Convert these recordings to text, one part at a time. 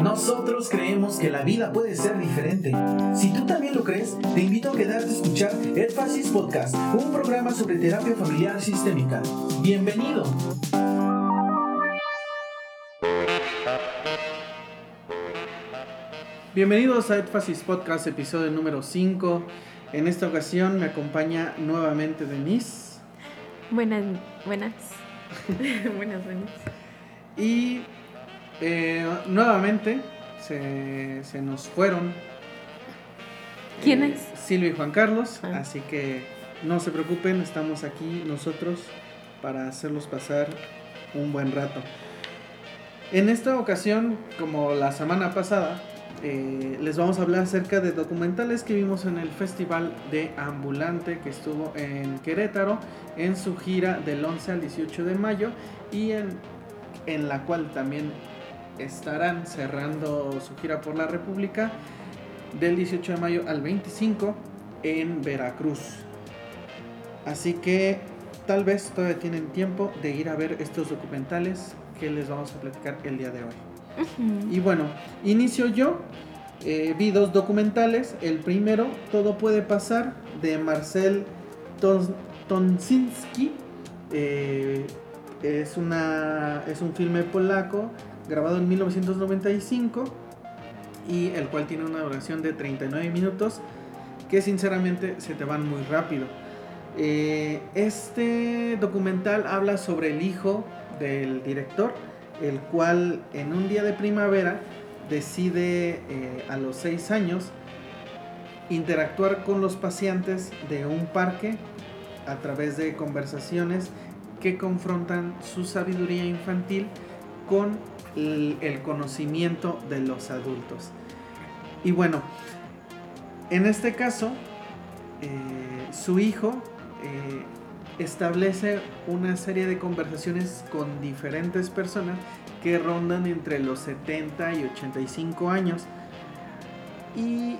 Nosotros creemos que la vida puede ser diferente. Si tú también lo crees, te invito a quedarte a escuchar Énfasis Podcast, un programa sobre terapia familiar sistémica. Bienvenido. Bienvenidos a Énfasis Podcast, episodio número 5. En esta ocasión me acompaña nuevamente Denise. Buenas, buenas. buenas, buenas. Y eh, nuevamente se, se, nos fueron. ¿Quién eh, es? Silvia y Juan Carlos. Ah. Así que no se preocupen, estamos aquí nosotros para hacerlos pasar un buen rato. En esta ocasión, como la semana pasada, eh, les vamos a hablar acerca de documentales que vimos en el Festival de Ambulante que estuvo en Querétaro en su gira del 11 al 18 de mayo y en, en la cual también estarán cerrando su gira por la República del 18 de mayo al 25 en Veracruz. Así que tal vez todavía tienen tiempo de ir a ver estos documentales que les vamos a platicar el día de hoy. Y bueno, inicio yo. Eh, vi dos documentales. El primero, Todo puede pasar, de Marcel Tons Tonsinski. Eh, es, una, es un filme polaco grabado en 1995 y el cual tiene una duración de 39 minutos que sinceramente se te van muy rápido. Eh, este documental habla sobre el hijo del director, el cual en un día de primavera decide eh, a los 6 años interactuar con los pacientes de un parque a través de conversaciones que confrontan su sabiduría infantil con el, conocimiento de los adultos. Y bueno, en este caso, eh, su hijo eh, establece una serie de conversaciones con diferentes personas que rondan entre los 70 y 85 años. ¿Y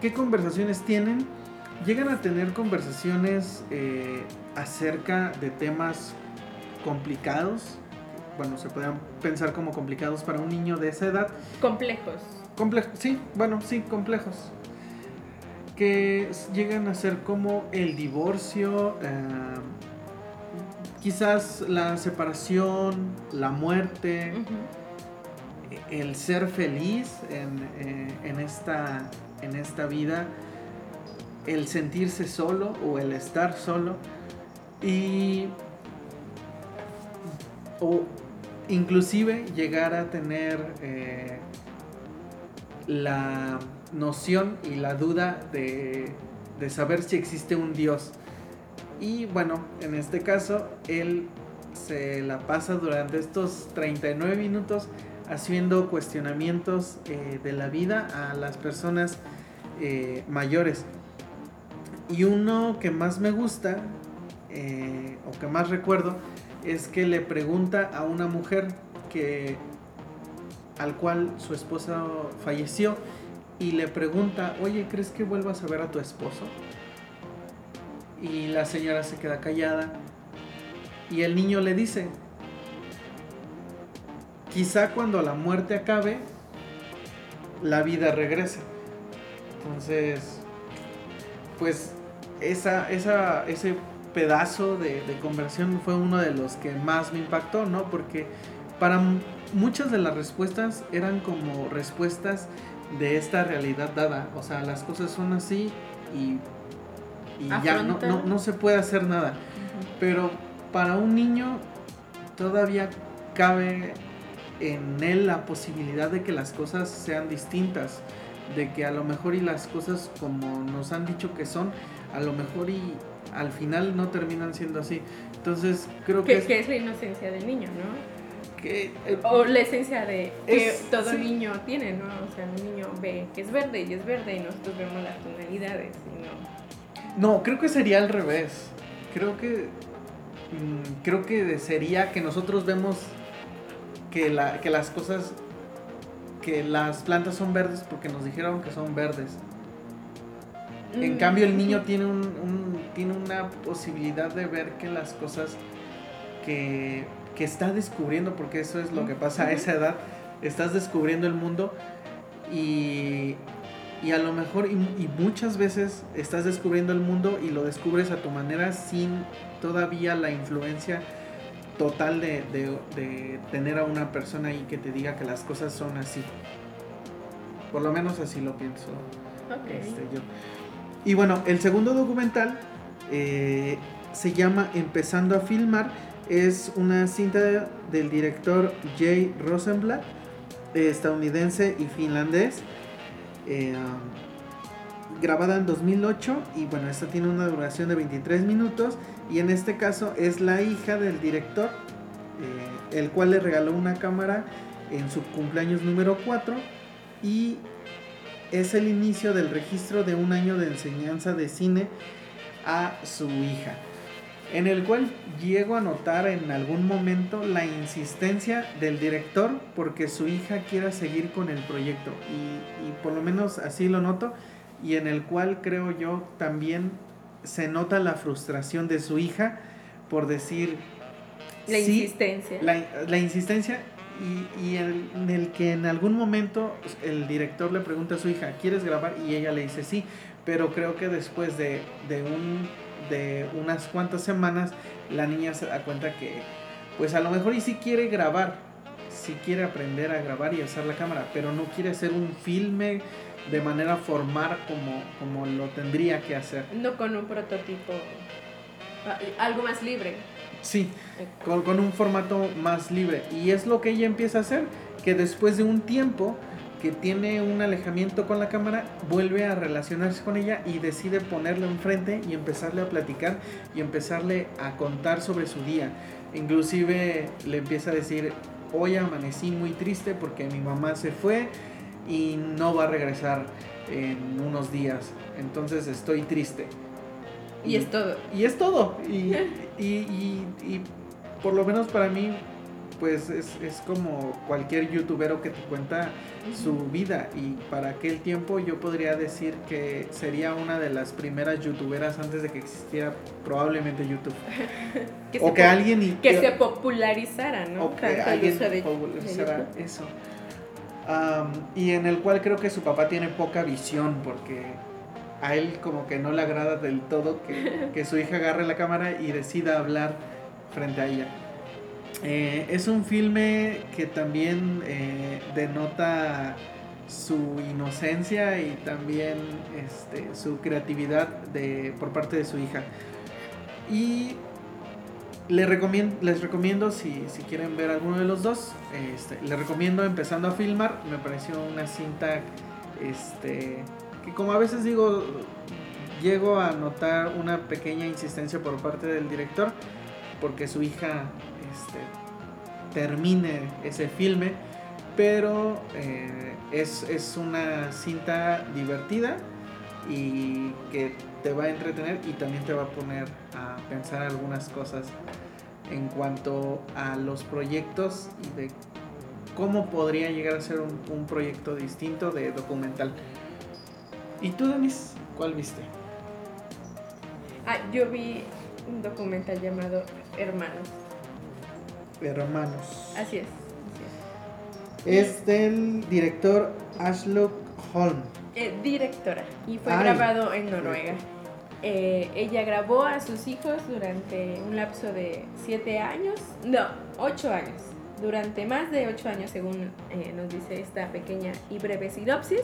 qué conversaciones tienen? Llegan a tener conversaciones eh, acerca de temas complicados. Bueno, se pueden pensar como complicados para un niño de esa edad. Complejos. Complejos, sí, bueno, sí, complejos. Que llegan a ser como el divorcio, eh, quizás la separación, la muerte, el ser feliz en, eh, en esta, en esta vida, el sentirse solo o el estar solo y o inclusive llegar a tener eh, la noción y la duda de, saber si existe un Dios. Y bueno, en este caso, él se la pasa durante estos 39 minutos haciendo cuestionamientos eh, de la vida a las personas eh, mayores. Y uno que más me gusta, o que más recuerdo, es que le pregunta a una mujer que al cual su esposo falleció y le pregunta, oye, ¿crees que vuelvas a ver a tu esposo? Y la señora se queda callada y el niño le dice, quizá cuando la muerte acabe, la vida regrese. Entonces, pues esa, esa, ese pedazo de, de conversión fue uno de los que más me impactó, ¿no? Porque para muchas de las respuestas eran como respuestas de esta realidad dada. O sea, las cosas son así y, y ya no, no, no se puede hacer nada. Pero para un niño todavía cabe en él la posibilidad de que las cosas sean distintas. De que a lo mejor y las cosas como nos han dicho que son, a lo mejor y al final no terminan siendo así. Entonces creo que, Que, es, que es la inocencia del niño, ¿no? que, eh, O la esencia de que Es- todo sí. niño tiene, ¿no? O sea, un niño ve que es verde y es verde y nosotros vemos las tonalidades y no. No, creo que sería al revés. Creo que. mm, creo que sería que nosotros vemos que, la, que las cosas. que las plantas son verdes porque nos dijeron que son verdes. En Mm, cambio, el niño tiene, un, un- tiene una posibilidad de ver que las cosas que, que está descubriendo, porque eso es lo que pasa a esa edad, estás descubriendo el mundo y, y a lo mejor y, muchas veces estás descubriendo el mundo y lo descubres a tu manera sin todavía la influencia total de, de, tener a una persona ahí que te diga que las cosas son así. Por lo menos así lo pienso este, yo. Y bueno, el segundo documental eh, se llama Empezando a filmar. Es una cinta del director Jay Rosenblatt, estadounidense y finlandés. Eh, grabada en 2008 y bueno, esta tiene una duración de 23 minutos y en este caso es la hija del director, eh, el cual le regaló una cámara en su cumpleaños número 4 y es el inicio del registro de un año de enseñanza de cine a su hija, en el cual llego a notar en algún momento la insistencia del director porque su hija quiera seguir con el proyecto. Y, por lo menos así lo noto y en el cual creo yo también se nota la frustración de su hija por decir la insistencia. la, la insistencia y, en el que en algún momento el director le pregunta a su hija, ¿quieres grabar? Y ella le dice sí, pero creo que después de, de, un, de unas cuantas semanas la niña se da cuenta que pues a lo mejor y sí quiere grabar, sí quiere aprender a grabar y usar la cámara, pero no quiere hacer un filme de manera formal como, como lo tendría que hacer. No con un prototipo, ah, algo más libre. Sí, con, un formato más libre. Y es lo que ella empieza a hacer, que después de un tiempo que tiene un alejamiento con la cámara, vuelve a relacionarse con ella y decide ponerle enfrente y empezarle a platicar y empezarle a contar sobre su día. Inclusive le empieza a decir, hoy amanecí muy triste porque mi mamá se fue y no va a regresar en unos días. Entonces estoy triste. Y, es todo. Y es todo. Y, y, y, por lo menos para mí, pues es, es, como cualquier youtubero que te cuenta su vida. Y para aquel tiempo yo podría decir que sería una de las primeras youtuberas antes de que existiera probablemente YouTube. o que alguien... que, se popularizara, ¿no? O que alguien popularizara eso. y en el cual creo que su papá tiene poca visión porque a él como que no le agrada del todo que, su hija agarre la cámara y decida hablar frente a ella. Eh, es un filme que también eh, denota su inocencia y también este, su creatividad de, por parte de su hija. Y les recomiendo, les recomiendo si, quieren ver alguno de los dos, este, les recomiendo empezando a filmar. Me pareció una cinta este, como a veces digo, llego a notar una pequeña insistencia por parte del director porque su hija este, termine ese filme, pero eh, es, es, una cinta divertida y que te va a entretener y también te va a poner a pensar algunas cosas en cuanto a los proyectos y de cómo podría llegar a ser un, un proyecto distinto de documental. ¿Y tú, Denis, cuál viste? Ah, yo vi un documental llamado Hermanos. Hermanos. Así es. es. del director Ashlock Holm. Eh, directora. Y fue grabado en Noruega. Eh, ella grabó a sus hijos durante un lapso de siete años, no, ocho años, durante más de ocho años según eh, nos dice esta pequeña y breve sinopsis.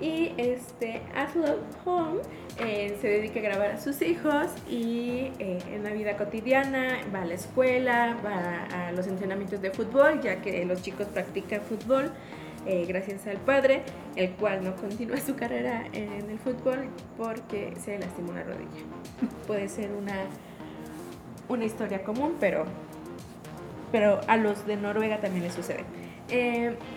Y este, Aslo Home eh, se dedica a grabar a sus hijos y eh, en la vida cotidiana va a la escuela, va a los entrenamientos de fútbol, ya que los chicos practican fútbol. Gracias al padre, el cual no continúa su carrera en el fútbol porque se lastimó una rodilla. Puede ser una, una historia común, pero, pero a los de Noruega también les sucede.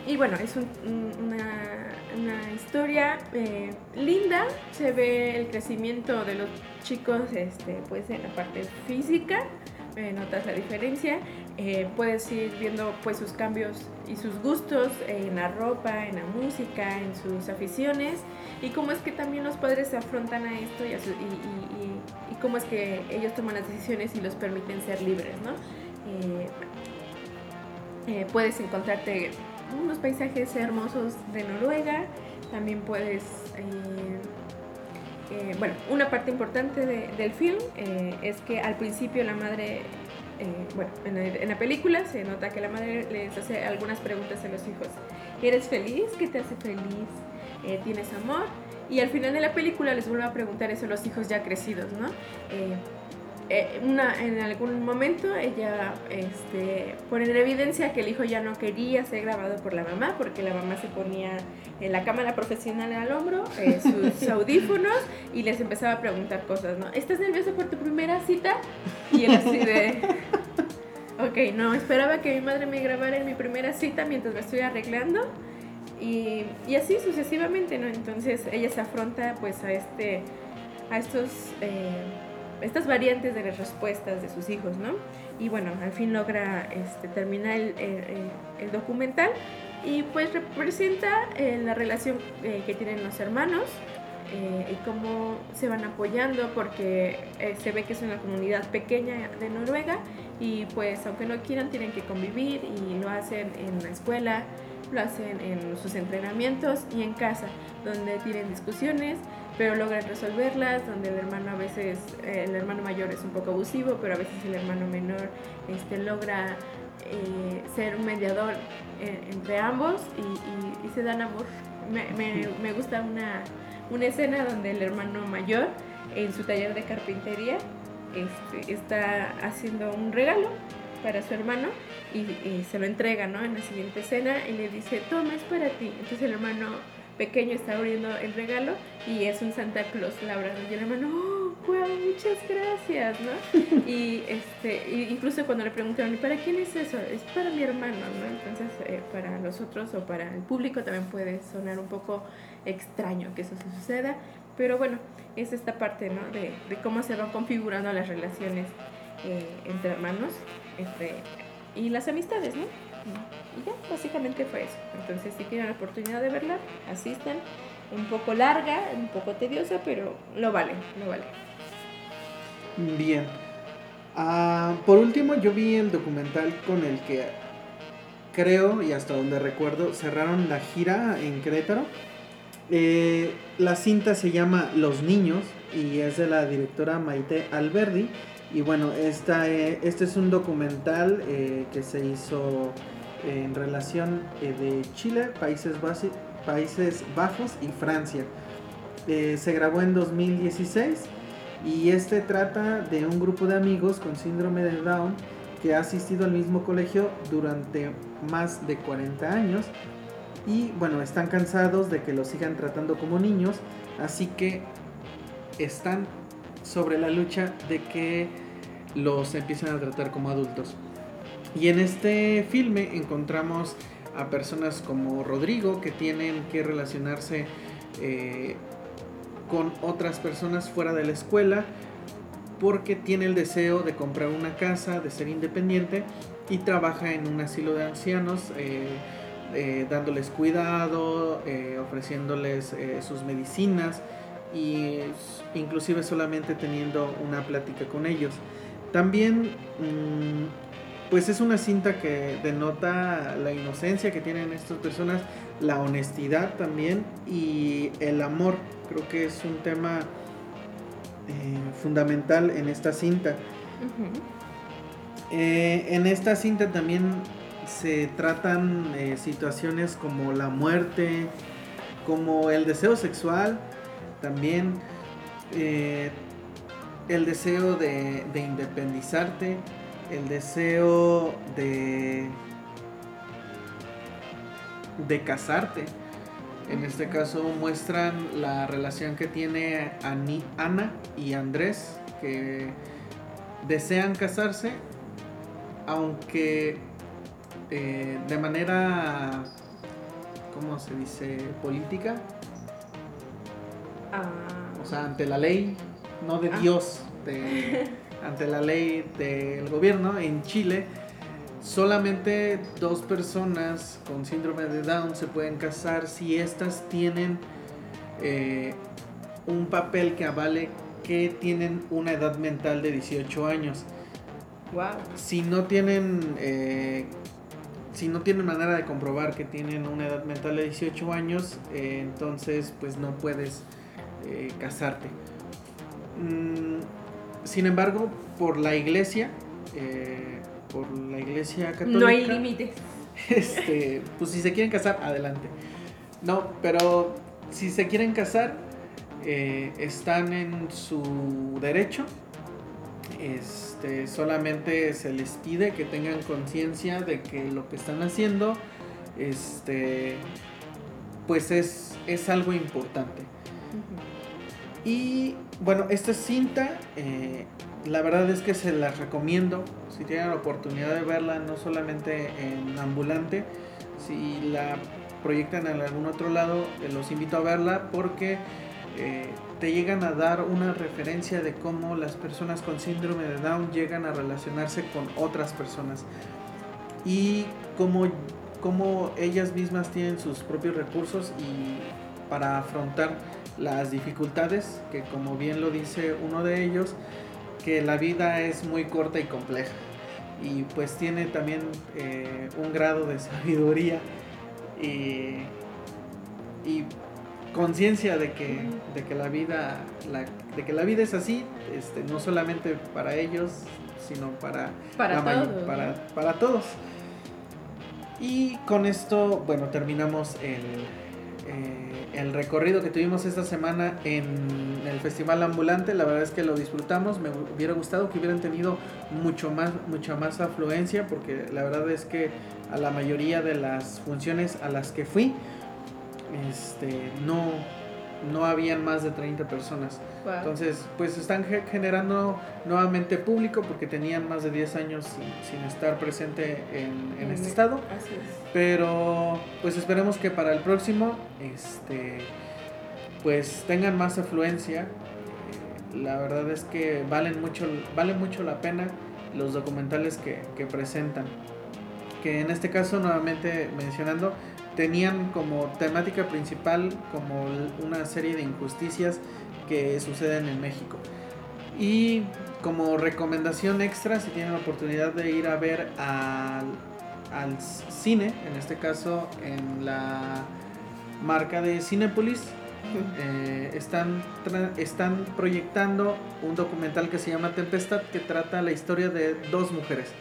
y bueno, es una una historia eh, linda, se ve el crecimiento de los chicos este, pues en la parte física, eh, notas la diferencia, eh, puedes ir viendo pues sus cambios y sus gustos en la ropa, en la música, en sus aficiones y cómo es que también los padres se afrontan a esto y, y, cómo es que ellos toman las decisiones y los permiten ser libres, ¿no? Puedes encontrarte unos paisajes hermosos de Noruega. También puedes... bueno, una parte importante del film es que al principio la madre bueno, en, la película se nota que la madre les hace algunas preguntas a los hijos. ¿Eres feliz? ¿Qué te hace feliz? ¿Tienes amor? Y al final de la película les vuelvo a preguntar eso a los hijos ya crecidos, ¿no? Eh, eh, una, en algún momento ella este, pone en evidencia que el hijo ya no quería ser grabado por la mamá porque la mamá se ponía en la cámara profesional al hombro, eh, sus audífonos y les empezaba a preguntar cosas, ¿no? ¿Estás nervioso por tu primera cita? Y él así de... Ok, no, esperaba que mi madre me grabara en mi primera cita mientras me estoy arreglando y, y, así sucesivamente, ¿no? Entonces ella se afronta pues a este, a estos, eh, estas variantes de las respuestas de sus hijos, ¿no? Y bueno, al fin logra este, terminar el, el, documental y pues representa eh, la relación eh, que tienen los hermanos y cómo se van apoyando porque se ve que es una comunidad pequeña de Noruega y pues aunque no quieran tienen que convivir y lo hacen en la escuela, lo hacen en sus entrenamientos y en casa, donde tienen discusiones, pero logran resolverlas, donde el hermano a veces, eh, el hermano mayor es un poco abusivo, pero a veces el hermano menor este, logra eh, ser un mediador eh, entre ambos y, se dan amor. Me, me, me gusta una, una, escena donde el hermano mayor en su taller de carpintería este, está haciendo un regalo para su hermano y, se lo entrega, ¿no? En la siguiente escena y le dice, toma, es para ti. Entonces el hermano pequeño está abriendo el regalo y es un Santa Claus labrado y el hermano, oh, wow, muchas gracias, ¿no? y este, incluso cuando le preguntaron, ¿y para quién es eso? Es para mi hermano, ¿no? Entonces eh, para los otros o para el público también puede sonar un poco extraño que eso se suceda, pero bueno, es esta parte, ¿no? De, de cómo se van configurando las relaciones eh, entre hermanos este, y las amistades, ¿no? Y ya, básicamente fue eso. Entonces, si tienen la oportunidad de verla, asistan. Un poco larga, un poco tediosa, pero lo vale, lo vale. Bien. Ah, por último, yo vi el documental con el que creo y hasta donde recuerdo cerraron la gira en Querétaro. Eh, la cinta se llama Los Niños y es de la directora Maite Alberdi y bueno, esta, eh, este es un documental eh, que se hizo en relación eh, de Chile, Países, Bajos y Francia. se grabó en 2016 y este trata de un grupo de amigos con síndrome de Down que ha asistido al mismo colegio durante más de 40 años y bueno, están cansados de que los sigan tratando como niños, así que están sobre la lucha de que los empiezan a tratar como adultos. Y en este filme encontramos a personas como Rodrigo que tienen que relacionarse eh, con otras personas fuera de la escuela porque tiene el deseo de comprar una casa, de ser independiente y trabaja en un asilo de ancianos eh, eh, dándoles cuidado, ofreciéndoles sus medicinas y inclusive solamente teniendo una plática con ellos. También, mm, pues es una cinta que denota la inocencia que tienen estas personas, la honestidad también y el amor. Creo que es un tema eh, fundamental en esta cinta. Eh, en esta cinta también se tratan eh, situaciones como la muerte, como el deseo sexual, también el deseo de, independizarte, el deseo de, de casarte. En este caso muestran la relación que tiene Ana y Andrés, que desean casarse, aunque eh, de manera, ¿cómo se dice? Política. Ah. O sea, ante la ley, no de ah. Dios, ante la ley del gobierno en Chile, solamente dos personas con síndrome de Down se pueden casar si éstas tienen eh, un papel que avale que tienen una edad mental de 18 años. Si no tienen eh, si no tienen manera de comprobar que tienen una edad mental de 18 años, eh, entonces pues no puedes casarte. Mm, sin embargo, por la iglesia, eh, por la iglesia católica... No hay límites. Este, pues si se quieren casar, adelante. No, pero si se quieren casar, están en su derecho este, solamente se les pide que tengan conciencia de que lo que están haciendo este, pues es, es algo importante. Y bueno, esta cinta, eh, la verdad es que se la recomiendo. Si tienen la oportunidad de verla, no solamente en ambulante, si la proyectan en algún otro lado, eh, los invito a verla porque eh, te llegan a dar una referencia de cómo las personas con síndrome de Down llegan a relacionarse con otras personas y cómo, cómo ellas mismas tienen sus propios recursos y para afrontar las dificultades, que como bien lo dice uno de ellos, que la vida es muy corta y compleja y pues tiene también eh, un grado de sabiduría y, y conciencia de que, de que la vida de que la vida es así este, no solamente para ellos sino para para, todos. para, todos y con esto bueno terminamos el, eh, el recorrido que tuvimos esta semana en el festival ambulante la verdad es que lo disfrutamos me hubiera gustado que hubieran tenido mucho más mucha más afluencia porque la verdad es que a la mayoría de las funciones a las que fui este, no, no habían más de 30 personas. Entonces, pues están generando nuevamente público porque tenían más de 10 años sin, estar presente en, este estado. Pero, pues esperemos que para el próximo, este, pues tengan más afluencia. La verdad es que valen mucho, vale mucho la pena los documentales que, que presentan. Que en este caso, nuevamente mencionando, tenían como temática principal como una serie de injusticias que suceden en México. Y como recomendación extra, si tienen la oportunidad de ir a ver al, al cine, en este caso en la marca de Cinepolis, eh, están, están proyectando un documental que se llama Tempestad que trata la historia de dos mujeres.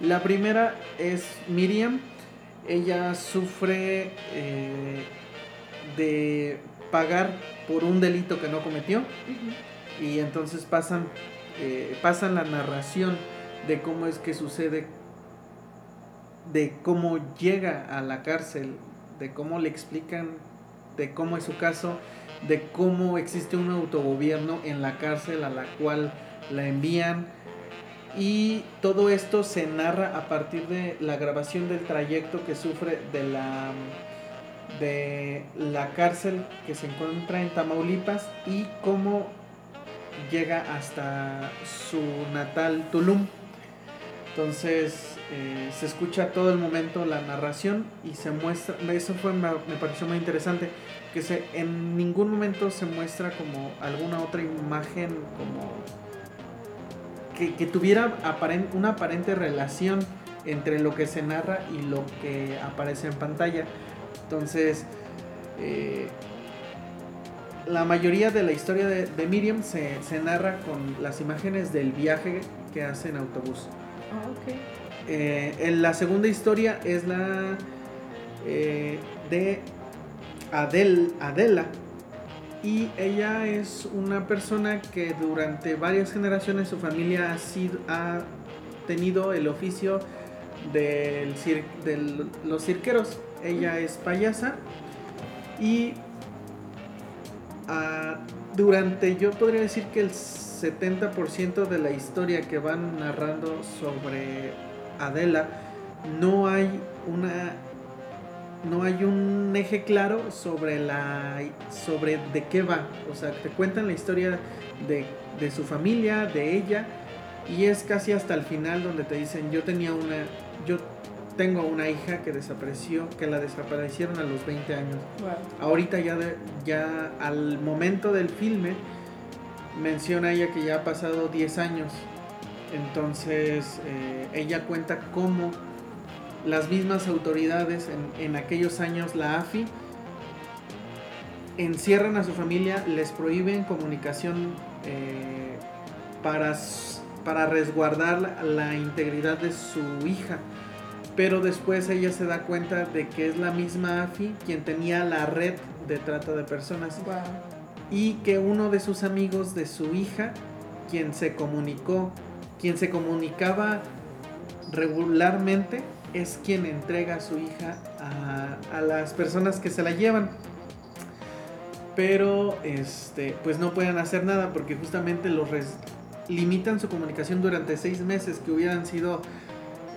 La primera es Miriam, ella sufre eh, de pagar por un delito que no cometió. Y entonces pasan, eh, pasan la narración de cómo es que sucede, de cómo llega a la cárcel, de cómo le explican, de cómo es su caso, de cómo existe un autogobierno en la cárcel a la cual la envían y todo esto se narra a partir de la grabación del trayecto que sufre de la de la cárcel que se encuentra en Tamaulipas y cómo llega hasta su natal Tulum. Entonces eh, se escucha todo el momento la narración y se muestra, eso fue, me, pareció muy interesante, que se, en ningún momento se muestra como alguna otra imagen como que, tuviera una aparente relación entre lo que se narra y lo que aparece en pantalla. Entonces, eh, la mayoría de la historia de, Miriam se, narra con las imágenes del viaje que hace en autobús. Ah, eh, en la segunda historia es la eh, de Adel, Adela, y ella es una persona que durante varias generaciones su familia ha, sido, ha tenido el oficio de los cirqueros. Ella es payasa y ah, durante, yo podría decir que el 70% de la historia que van narrando sobre Adela, no hay una no hay un eje claro sobre la sobre de qué va. O sea, te cuentan la historia de, de, su familia, de ella, y es casi hasta el final donde te dicen yo tenía una, yo tengo una hija que desapareció, que la desaparecieron a los 20 años. Ahorita ya ya al momento del filme menciona ella que ya ha pasado 10 años. Entonces eh, ella cuenta cómo las mismas autoridades en, en aquellos años, la AFI, encierran a su familia, les prohíben comunicación eh, para, para resguardar la, integridad de su hija. Pero después ella se da cuenta de que es la misma AFI quien tenía la red de trata de personas. Y que uno de sus amigos de su hija, quien se comunicó, quien se comunicaba regularmente, es quien entrega a su hija a, a las personas que se la llevan. Pero este pues no pueden hacer nada porque justamente los limitan su comunicación durante seis meses que hubieran sido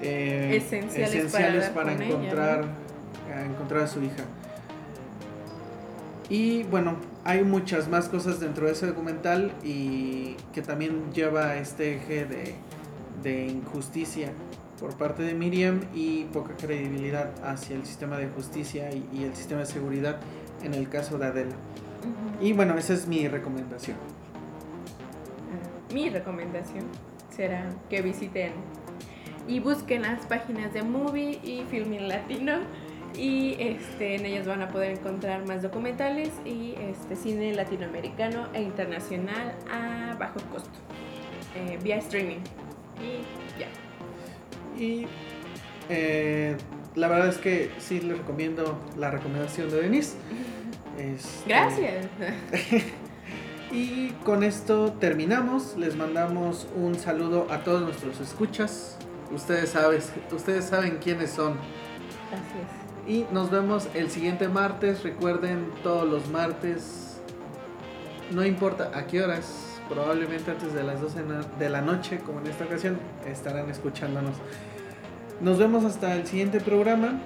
eh, esenciales, para, encontrar a encontrar a su hija. Y bueno hay muchas más cosas dentro de ese documental y que también lleva este eje de, de injusticia por parte de Miriam y poca credibilidad hacia el sistema de justicia y el sistema de seguridad en el caso de Adela. Y bueno, esa es mi recomendación. Mi recomendación será que visiten y busquen las páginas de Movie y Filming Latino y este, en ellas van a poder encontrar más documentales y este, cine latinoamericano e internacional a bajo costo, eh, vía streaming. Y. Y eh, la verdad es que sí les recomiendo la recomendación de Denise. Este, Gracias. y con esto terminamos. Les mandamos un saludo a todos nuestros escuchas. Ustedes, sabes, ustedes saben quiénes son. Así es. Y nos vemos el siguiente martes. Recuerden, todos los martes, no importa a qué horas, probablemente antes de las 12 de la noche, como en esta ocasión, estarán escuchándonos. Nos vemos hasta el siguiente programa.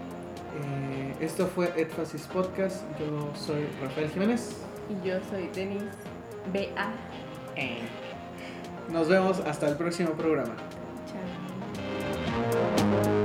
Eh, esto fue Edfasis Podcast. Yo soy Rafael Jiménez. Y yo soy Denis B.A. Nos vemos hasta el próximo programa. Chao.